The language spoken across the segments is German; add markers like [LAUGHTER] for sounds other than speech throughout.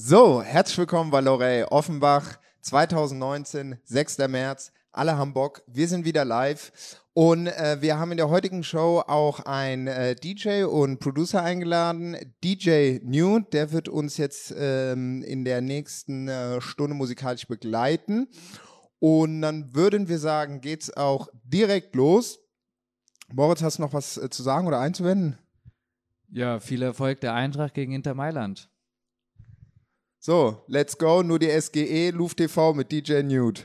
So, herzlich willkommen bei Lorey Offenbach 2019, 6. März. Alle haben Bock. Wir sind wieder live und äh, wir haben in der heutigen Show auch einen äh, DJ und Producer eingeladen, DJ New. Der wird uns jetzt ähm, in der nächsten äh, Stunde musikalisch begleiten. Und dann würden wir sagen, geht's auch direkt los. Moritz, hast du noch was äh, zu sagen oder einzuwenden? Ja, viel Erfolg der Eintracht gegen Inter Mailand. So, let's go. Nur die SGE, Luft TV mit DJ Nude.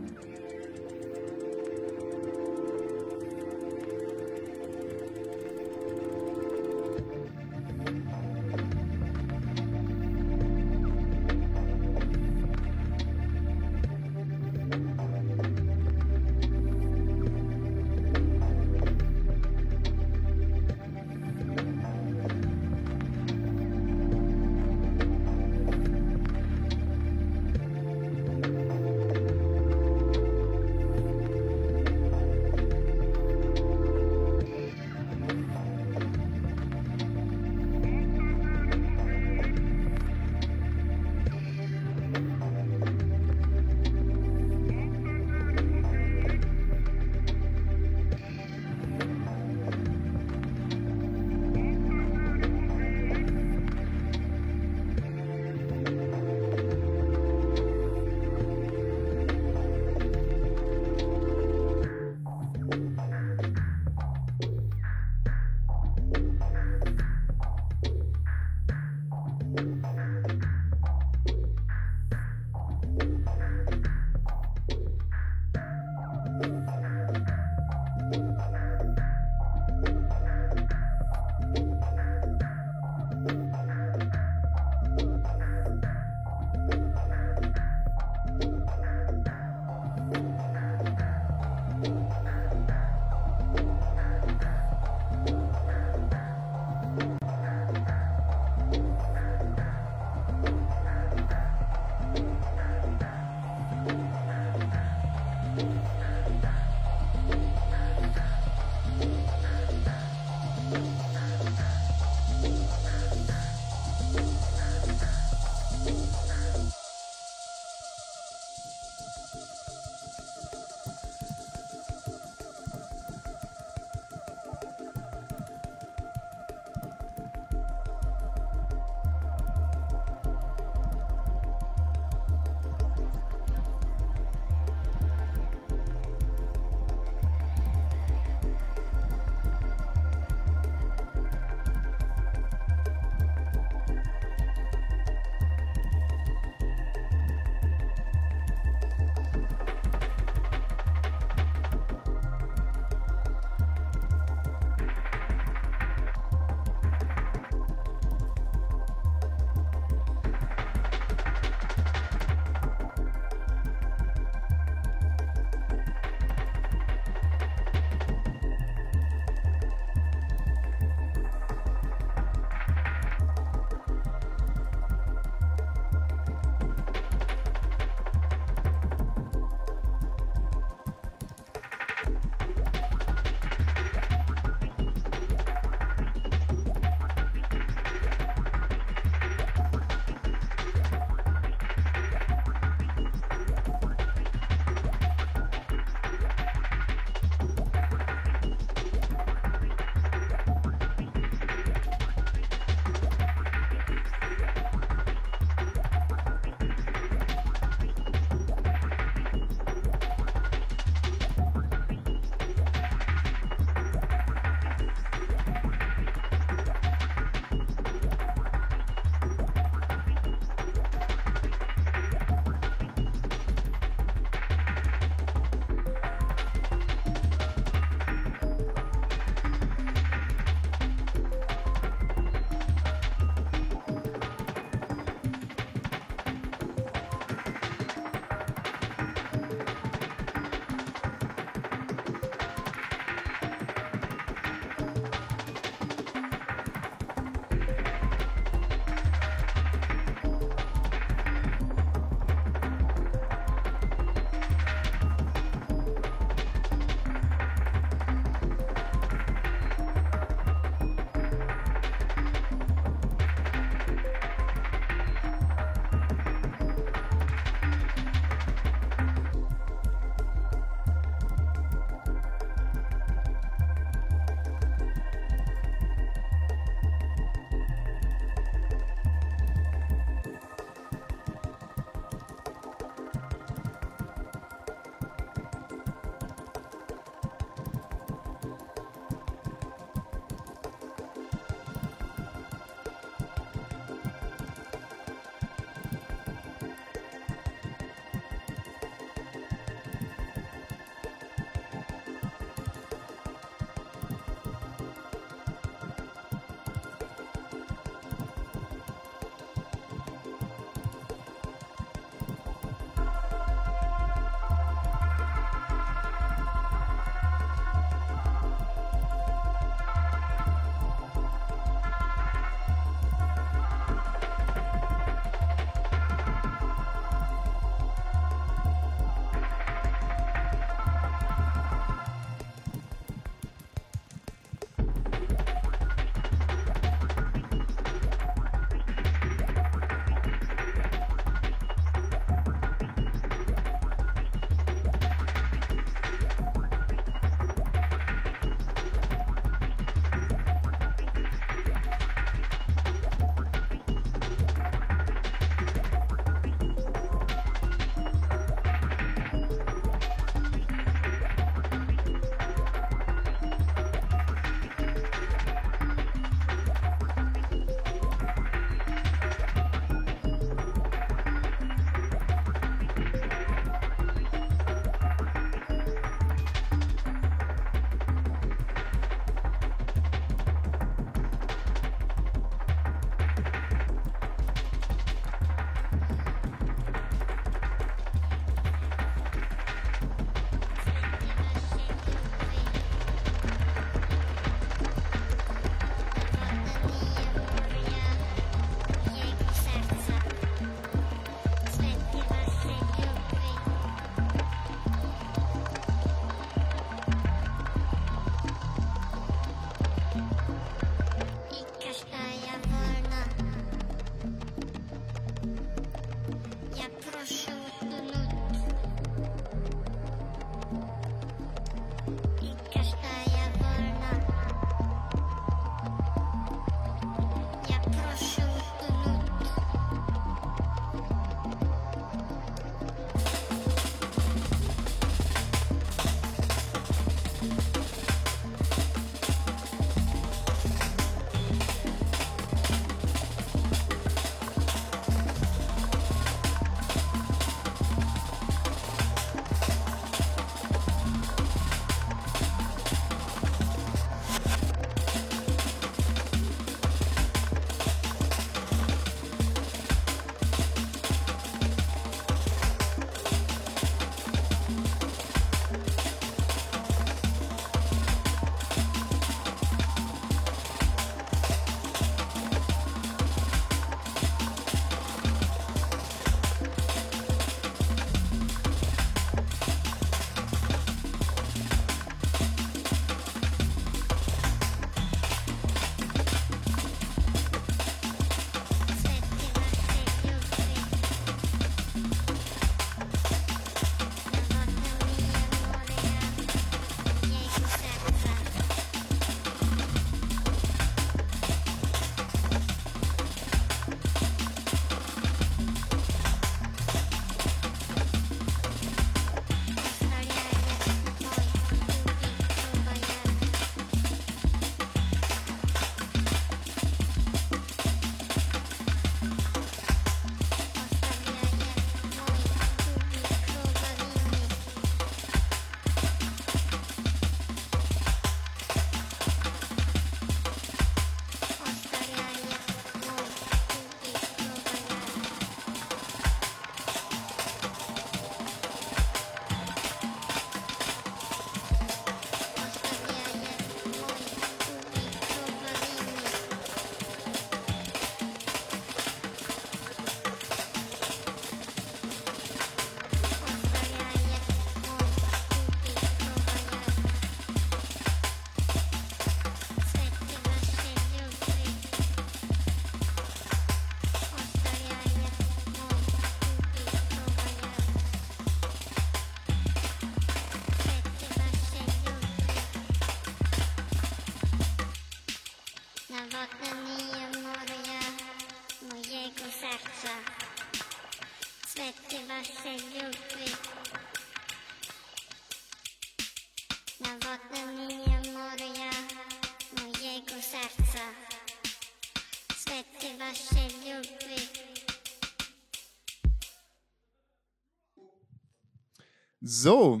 So.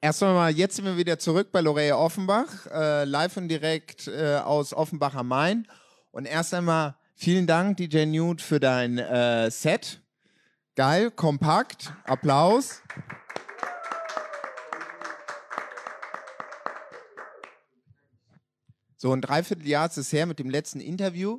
Erstmal mal, jetzt sind wir wieder zurück bei Lorea Offenbach, äh, live und direkt äh, aus Offenbach am Main. Und erst einmal vielen Dank, DJ Newt, für dein äh, Set. Geil, kompakt, Applaus. So ein Dreivierteljahr ist es her mit dem letzten Interview.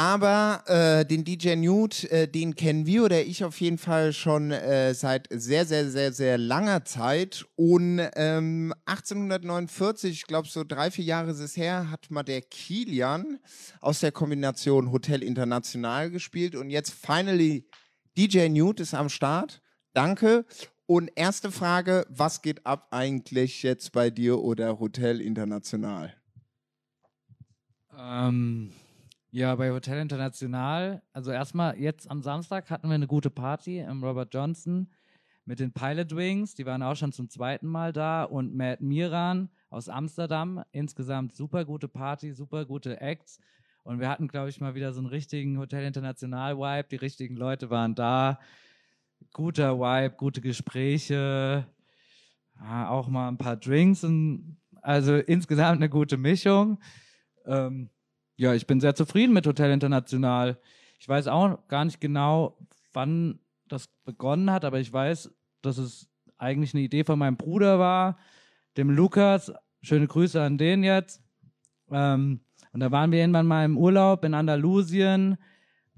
Aber äh, den DJ Newt, äh, den kennen wir oder ich auf jeden Fall schon äh, seit sehr, sehr, sehr, sehr langer Zeit. Und ähm, 1849, ich glaube so drei, vier Jahre ist es her, hat mal der Kilian aus der Kombination Hotel International gespielt. Und jetzt finally DJ Newt ist am Start. Danke. Und erste Frage, was geht ab eigentlich jetzt bei dir oder Hotel International? Ähm, ja, bei Hotel International, also erstmal jetzt am Samstag hatten wir eine gute Party im Robert Johnson mit den Pilot Wings, die waren auch schon zum zweiten Mal da und Matt Miran aus Amsterdam. Insgesamt super gute Party, super gute Acts. Und wir hatten, glaube ich, mal wieder so einen richtigen Hotel International Vibe. Die richtigen Leute waren da. Guter Vibe, gute Gespräche, auch mal ein paar Drinks. Und, also insgesamt eine gute Mischung. Ähm, ja, ich bin sehr zufrieden mit Hotel International. Ich weiß auch gar nicht genau, wann das begonnen hat, aber ich weiß, dass es eigentlich eine Idee von meinem Bruder war, dem Lukas. Schöne Grüße an den jetzt. Ähm, und da waren wir irgendwann mal im Urlaub in Andalusien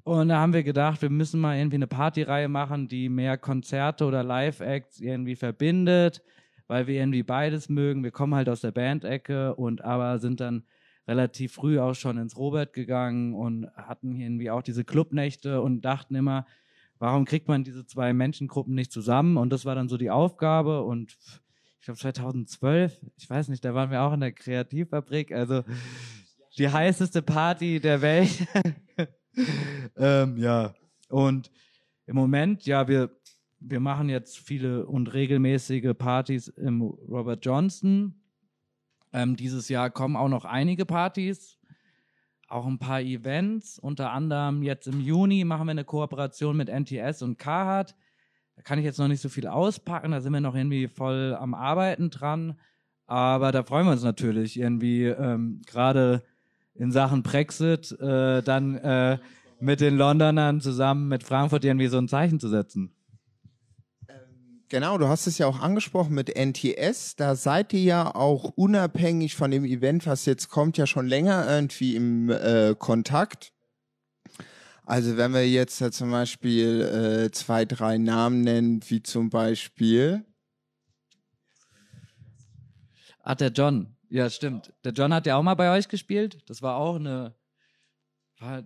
und da haben wir gedacht, wir müssen mal irgendwie eine Partyreihe machen, die mehr Konzerte oder Live-Acts irgendwie verbindet, weil wir irgendwie beides mögen. Wir kommen halt aus der Bandecke und aber sind dann relativ früh auch schon ins Robert gegangen und hatten irgendwie auch diese Clubnächte und dachten immer, warum kriegt man diese zwei Menschengruppen nicht zusammen? Und das war dann so die Aufgabe und ich glaube 2012, ich weiß nicht, da waren wir auch in der Kreativfabrik, also die heißeste Party der Welt. [LAUGHS] ähm, ja, und im Moment, ja, wir, wir machen jetzt viele und regelmäßige Partys im Robert Johnson. Ähm, dieses Jahr kommen auch noch einige Partys, auch ein paar Events. Unter anderem jetzt im Juni machen wir eine Kooperation mit NTS und Carhartt. Da kann ich jetzt noch nicht so viel auspacken, da sind wir noch irgendwie voll am Arbeiten dran. Aber da freuen wir uns natürlich irgendwie ähm, gerade in Sachen Brexit äh, dann äh, mit den Londonern zusammen mit Frankfurt irgendwie so ein Zeichen zu setzen. Genau, du hast es ja auch angesprochen mit NTS. Da seid ihr ja auch unabhängig von dem Event, was jetzt kommt, ja schon länger irgendwie im äh, Kontakt. Also wenn wir jetzt ja zum Beispiel äh, zwei, drei Namen nennen, wie zum Beispiel. Ach, der John. Ja, stimmt. Der John hat ja auch mal bei euch gespielt. Das war auch eine,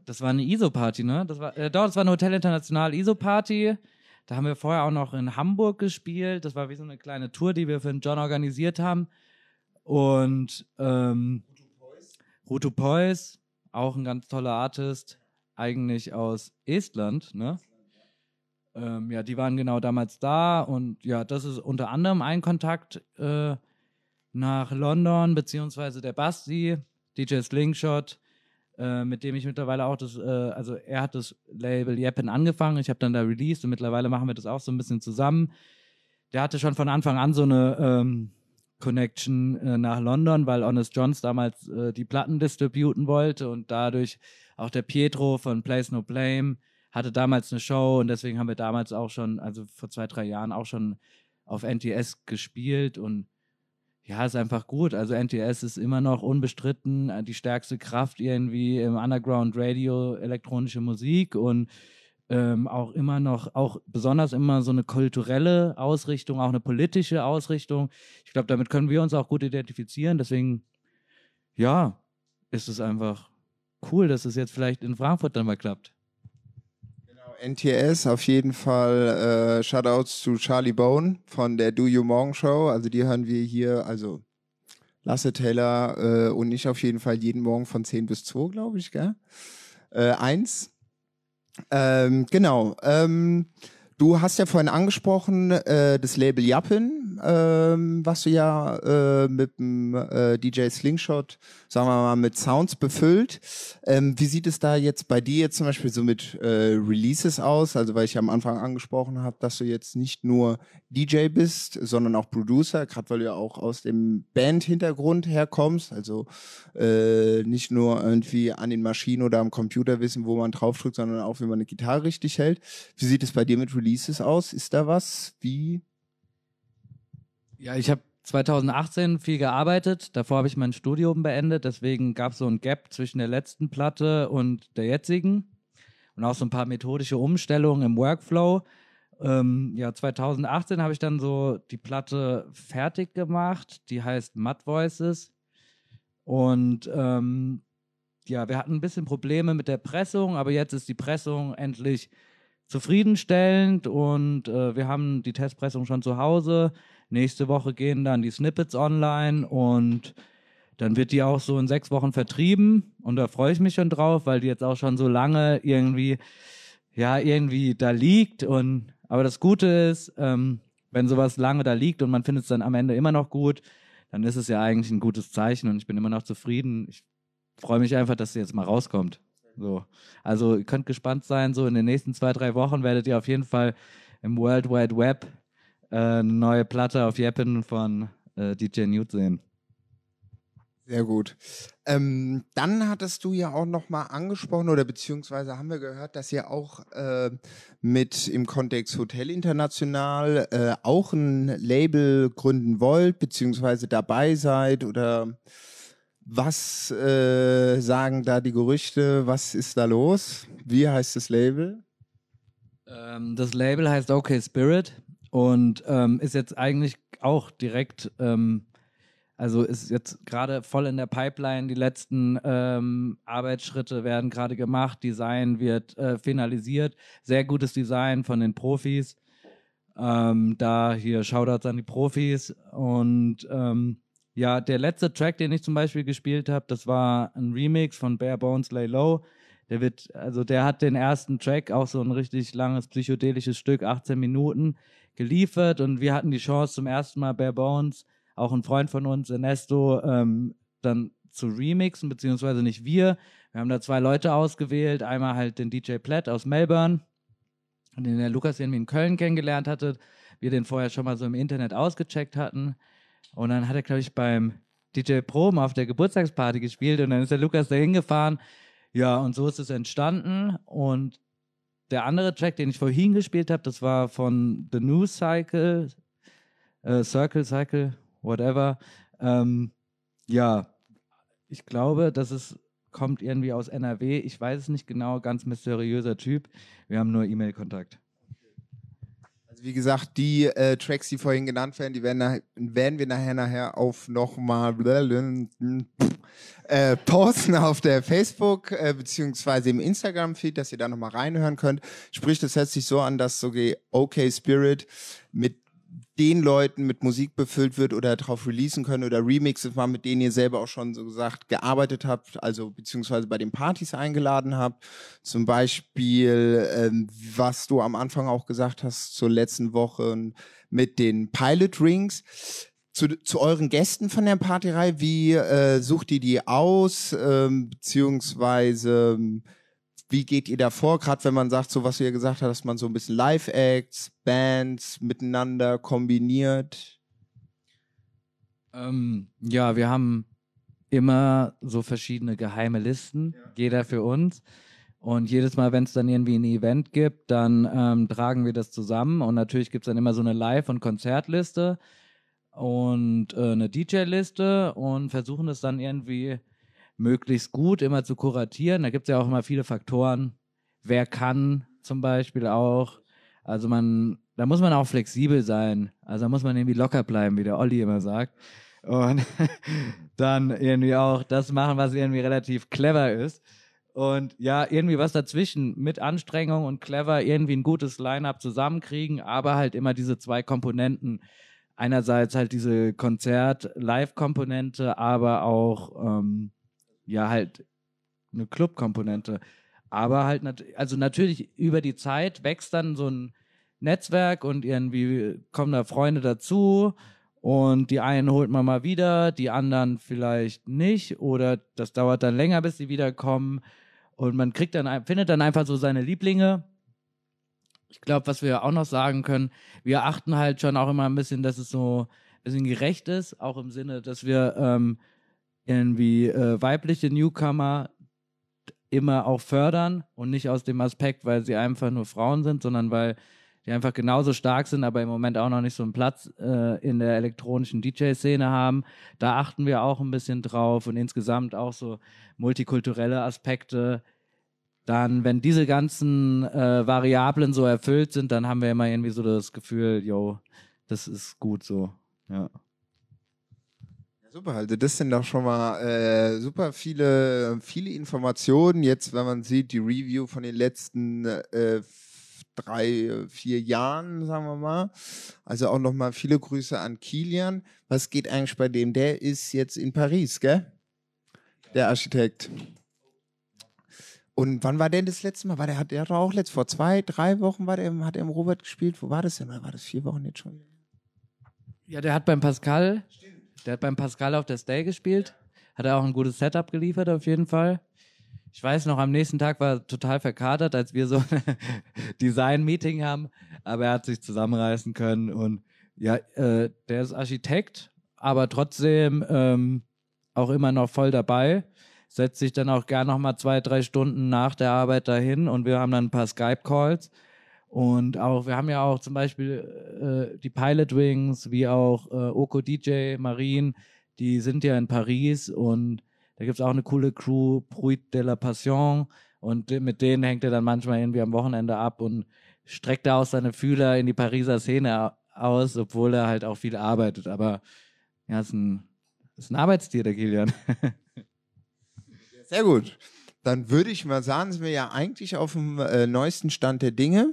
das war eine ISO-Party, ne? Das war, äh, doch, das war eine Hotel International ISO-Party. Da haben wir vorher auch noch in Hamburg gespielt. Das war wie so eine kleine Tour, die wir für den John organisiert haben. Und ähm, Rutu Pois, auch ein ganz toller Artist, eigentlich aus Estland, ne? Ähm, ja, die waren genau damals da und ja, das ist unter anderem ein Kontakt äh, nach London, beziehungsweise der Basti, DJ Slingshot, äh, mit dem ich mittlerweile auch das, äh, also er hat das Label Jeppen angefangen, ich habe dann da released und mittlerweile machen wir das auch so ein bisschen zusammen. Der hatte schon von Anfang an so eine ähm, Connection äh, nach London, weil Honest Johns damals äh, die Platten distributen wollte und dadurch auch der Pietro von Place No Blame hatte damals eine Show und deswegen haben wir damals auch schon, also vor zwei, drei Jahren auch schon auf NTS gespielt und ja, ist einfach gut. Also NTS ist immer noch unbestritten äh, die stärkste Kraft irgendwie im Underground Radio, elektronische Musik und ähm, auch immer noch, auch besonders immer so eine kulturelle Ausrichtung, auch eine politische Ausrichtung. Ich glaube, damit können wir uns auch gut identifizieren. Deswegen, ja, ist es einfach cool, dass es jetzt vielleicht in Frankfurt dann mal klappt. NTS auf jeden Fall äh, Shoutouts zu Charlie Bone von der Do You Morning Show. Also die hören wir hier, also Lasse Taylor äh, und ich auf jeden Fall jeden Morgen von 10 bis 2, glaube ich, gell? Äh, eins. Ähm, genau. Ähm, du hast ja vorhin angesprochen, äh, das Label Jappin, ähm, was du ja äh, mit dem äh, DJ Slingshot, sagen wir mal, mit Sounds befüllt. Ähm, wie sieht es da jetzt bei dir jetzt zum Beispiel so mit äh, Releases aus? Also, weil ich ja am Anfang angesprochen habe, dass du jetzt nicht nur DJ bist, sondern auch Producer, gerade weil du ja auch aus dem Band-Hintergrund herkommst. Also äh, nicht nur irgendwie an den Maschinen oder am Computer wissen, wo man draufdrückt, sondern auch, wie man eine Gitarre richtig hält. Wie sieht es bei dir mit Releases aus? Ist da was? Wie? Ja, ich habe 2018 viel gearbeitet. Davor habe ich mein Studium beendet. Deswegen gab es so ein Gap zwischen der letzten Platte und der jetzigen. Und auch so ein paar methodische Umstellungen im Workflow. Ähm, ja, 2018 habe ich dann so die Platte fertig gemacht. Die heißt Mud Voices. Und ähm, ja, wir hatten ein bisschen Probleme mit der Pressung, aber jetzt ist die Pressung endlich zufriedenstellend und äh, wir haben die Testpressung schon zu Hause. Nächste Woche gehen dann die Snippets online und dann wird die auch so in sechs Wochen vertrieben und da freue ich mich schon drauf, weil die jetzt auch schon so lange irgendwie, ja, irgendwie da liegt und aber das Gute ist, ähm, wenn sowas lange da liegt und man findet es dann am Ende immer noch gut, dann ist es ja eigentlich ein gutes Zeichen und ich bin immer noch zufrieden. Ich freue mich einfach, dass sie jetzt mal rauskommt. So. Also ihr könnt gespannt sein, so in den nächsten zwei, drei Wochen werdet ihr auf jeden Fall im World Wide Web äh, eine neue Platte auf Jeppen von äh, DJ Newt sehen. Sehr gut. Ähm, dann hattest du ja auch noch mal angesprochen oder beziehungsweise haben wir gehört, dass ihr auch äh, mit im Kontext Hotel International äh, auch ein Label gründen wollt, beziehungsweise dabei seid oder was äh, sagen da die Gerüchte? Was ist da los? Wie heißt das Label? Ähm, das Label heißt OK Spirit und ähm, ist jetzt eigentlich auch direkt, ähm, also ist jetzt gerade voll in der Pipeline. Die letzten ähm, Arbeitsschritte werden gerade gemacht. Design wird äh, finalisiert. Sehr gutes Design von den Profis. Ähm, da hier Shoutouts an die Profis und ähm, ja, der letzte Track, den ich zum Beispiel gespielt habe, das war ein Remix von Bare Bones Lay Low. Der wird, also der hat den ersten Track, auch so ein richtig langes psychedelisches Stück, 18 Minuten, geliefert und wir hatten die Chance zum ersten Mal Bare Bones, auch ein Freund von uns, Ernesto, ähm, dann zu remixen, beziehungsweise nicht wir. Wir haben da zwei Leute ausgewählt, einmal halt den DJ Platt aus Melbourne, den der Lukas irgendwie in Köln kennengelernt hatte, wir den vorher schon mal so im Internet ausgecheckt hatten. Und dann hat er, glaube ich, beim DJ Proben auf der Geburtstagsparty gespielt und dann ist der Lukas da hingefahren. Ja, und so ist es entstanden. Und der andere Track, den ich vorhin gespielt habe, das war von The News Cycle, äh, Circle, Cycle, whatever. Ähm, ja, ich glaube, dass es kommt irgendwie aus NRW. Ich weiß es nicht genau, ganz mysteriöser Typ. Wir haben nur E-Mail-Kontakt. Also wie gesagt, die äh, Tracks, die vorhin genannt werden, die werden, nach, werden wir nachher nachher auf nochmal äh, posten auf der Facebook äh, beziehungsweise im Instagram-Feed, dass ihr da nochmal reinhören könnt. Sprich, das hört sich so an, dass so OK Spirit mit den Leuten mit Musik befüllt wird oder drauf releasen können oder Remixes mal, mit denen ihr selber auch schon so gesagt gearbeitet habt, also beziehungsweise bei den Partys eingeladen habt. Zum Beispiel, ähm, was du am Anfang auch gesagt hast zur letzten Woche mit den Pilot Rings. Zu, zu euren Gästen von der Partyreihe, wie äh, sucht ihr die aus, ähm, beziehungsweise wie geht ihr da vor, gerade wenn man sagt, so was du ja gesagt hast, dass man so ein bisschen Live-Acts, Bands miteinander kombiniert? Ähm, ja, wir haben immer so verschiedene geheime Listen, ja. jeder für uns. Und jedes Mal, wenn es dann irgendwie ein Event gibt, dann ähm, tragen wir das zusammen. Und natürlich gibt es dann immer so eine Live- und Konzertliste und äh, eine DJ-Liste und versuchen es dann irgendwie möglichst gut immer zu kuratieren. Da gibt es ja auch immer viele Faktoren. Wer kann zum Beispiel auch. Also man, da muss man auch flexibel sein. Also da muss man irgendwie locker bleiben, wie der Olli immer sagt. Und [LAUGHS] dann irgendwie auch das machen, was irgendwie relativ clever ist. Und ja, irgendwie was dazwischen mit Anstrengung und clever irgendwie ein gutes Line-up zusammenkriegen, aber halt immer diese zwei Komponenten. Einerseits halt diese Konzert-Live-Komponente, aber auch ähm, ja halt eine Club-Komponente. aber halt, nat also natürlich über die Zeit wächst dann so ein Netzwerk und irgendwie kommen da Freunde dazu und die einen holt man mal wieder, die anderen vielleicht nicht oder das dauert dann länger, bis sie wiederkommen und man kriegt dann, findet dann einfach so seine Lieblinge. Ich glaube, was wir auch noch sagen können, wir achten halt schon auch immer ein bisschen, dass es so ein bisschen gerecht ist, auch im Sinne, dass wir ähm, irgendwie äh, weibliche Newcomer immer auch fördern und nicht aus dem Aspekt, weil sie einfach nur Frauen sind, sondern weil die einfach genauso stark sind, aber im Moment auch noch nicht so einen Platz äh, in der elektronischen DJ-Szene haben. Da achten wir auch ein bisschen drauf und insgesamt auch so multikulturelle Aspekte. Dann, wenn diese ganzen äh, Variablen so erfüllt sind, dann haben wir immer irgendwie so das Gefühl, yo, das ist gut so. Ja. Super, also das sind doch schon mal äh, super viele, viele Informationen. Jetzt, wenn man sieht, die Review von den letzten äh, drei, vier Jahren, sagen wir mal. Also auch nochmal viele Grüße an Kilian. Was geht eigentlich bei dem? Der ist jetzt in Paris, gell? Der Architekt. Und wann war der das letzte Mal? War der, hat der auch letzt vor zwei, drei Wochen war der, hat er im Robert gespielt. Wo war das denn? War das vier Wochen jetzt schon? Ja, der hat beim Pascal, der hat beim Pascal auf der Stay gespielt. Hat er auch ein gutes Setup geliefert, auf jeden Fall. Ich weiß noch, am nächsten Tag war er total verkatert, als wir so ein [LAUGHS] Design-Meeting haben, aber er hat sich zusammenreißen können und ja, äh, der ist Architekt, aber trotzdem ähm, auch immer noch voll dabei. Setzt sich dann auch gern noch mal zwei, drei Stunden nach der Arbeit dahin und wir haben dann ein paar Skype-Calls. Und auch, wir haben ja auch zum Beispiel äh, die Pilot Wings, wie auch äh, Oko DJ, Marine, die sind ja in Paris und da gibt es auch eine coole Crew, Pruit de la Passion. Und mit denen hängt er dann manchmal irgendwie am Wochenende ab und streckt da auch seine Fühler in die Pariser Szene au- aus, obwohl er halt auch viel arbeitet. Aber ja, ist ein, ist ein Arbeitstier, der Kilian. [LAUGHS] Sehr gut. Dann würde ich mal sagen, sind wir ja eigentlich auf dem äh, neuesten Stand der Dinge.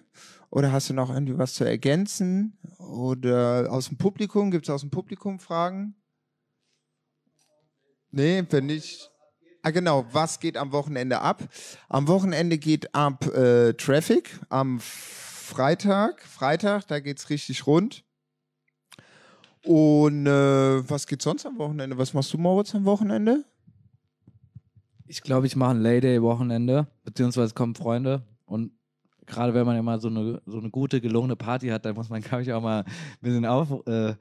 Oder hast du noch irgendwie was zu ergänzen? Oder aus dem Publikum? Gibt es aus dem Publikum Fragen? Nee, wenn nicht. Ah, genau. Was geht am Wochenende ab? Am Wochenende geht ab äh, Traffic am Freitag. Freitag, da geht's richtig rund. Und äh, was geht sonst am Wochenende? Was machst du, Moritz, am Wochenende? Ich glaube, ich mache ein Layday-Wochenende, beziehungsweise kommen Freunde. Und gerade wenn man immer so eine, so eine gute, gelungene Party hat, dann muss man, glaube ich, auch mal ein bisschen auf, äh,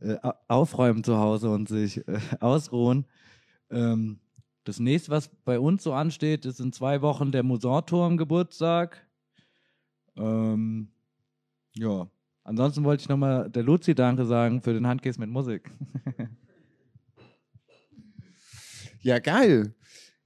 äh, au- aufräumen zu Hause und sich äh, ausruhen. Ähm, das nächste, was bei uns so ansteht, ist in zwei Wochen der Musanturm Geburtstag. Ähm, ja. Ansonsten wollte ich nochmal der Luzi Danke sagen für den Handcase mit Musik. [LAUGHS] Ja, geil.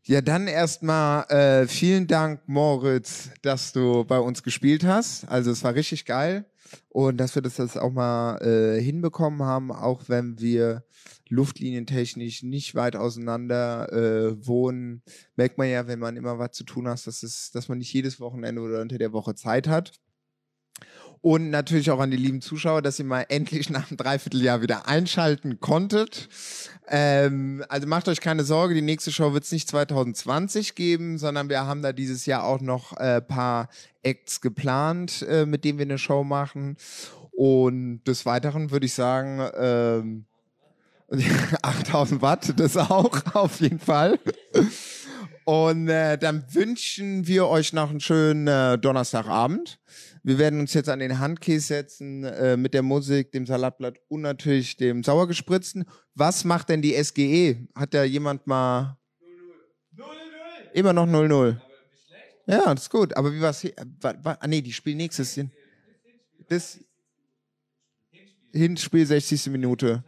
Ja, dann erstmal äh, vielen Dank, Moritz, dass du bei uns gespielt hast. Also es war richtig geil und dass wir das jetzt auch mal äh, hinbekommen haben, auch wenn wir luftlinientechnisch nicht weit auseinander äh, wohnen, merkt man ja, wenn man immer was zu tun hat, dass, es, dass man nicht jedes Wochenende oder unter der Woche Zeit hat. Und natürlich auch an die lieben Zuschauer, dass ihr mal endlich nach einem Dreivierteljahr wieder einschalten konntet. Ähm, also macht euch keine Sorge, die nächste Show wird es nicht 2020 geben, sondern wir haben da dieses Jahr auch noch äh, paar Acts geplant, äh, mit denen wir eine Show machen. Und des Weiteren würde ich sagen, ähm, [LAUGHS] 8000 Watt, das auch, [LAUGHS] auf jeden Fall. Und äh, dann wünschen wir euch noch einen schönen äh, Donnerstagabend. Wir werden uns jetzt an den Handkäse setzen äh, mit der Musik, dem Salatblatt und natürlich dem Sauergespritzten. Was macht denn die SGE? Hat da jemand mal... 0-0. Immer noch 0-0. Ja, das ist gut. Aber wie war's? hier? Wa- Ah, nee, die spielen nächstes. Hin- Bis Hinspiel 60. Minute.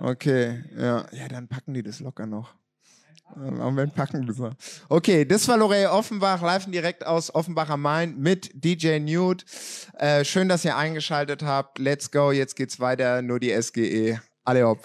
Okay, ja. Ja, dann packen die das locker noch. Moment packen so. Okay, das war Lorey Offenbach, live und direkt aus Offenbach am Main mit DJ Nude. Äh, schön, dass ihr eingeschaltet habt. Let's go, jetzt geht's weiter. Nur die SGE. Alle hopp.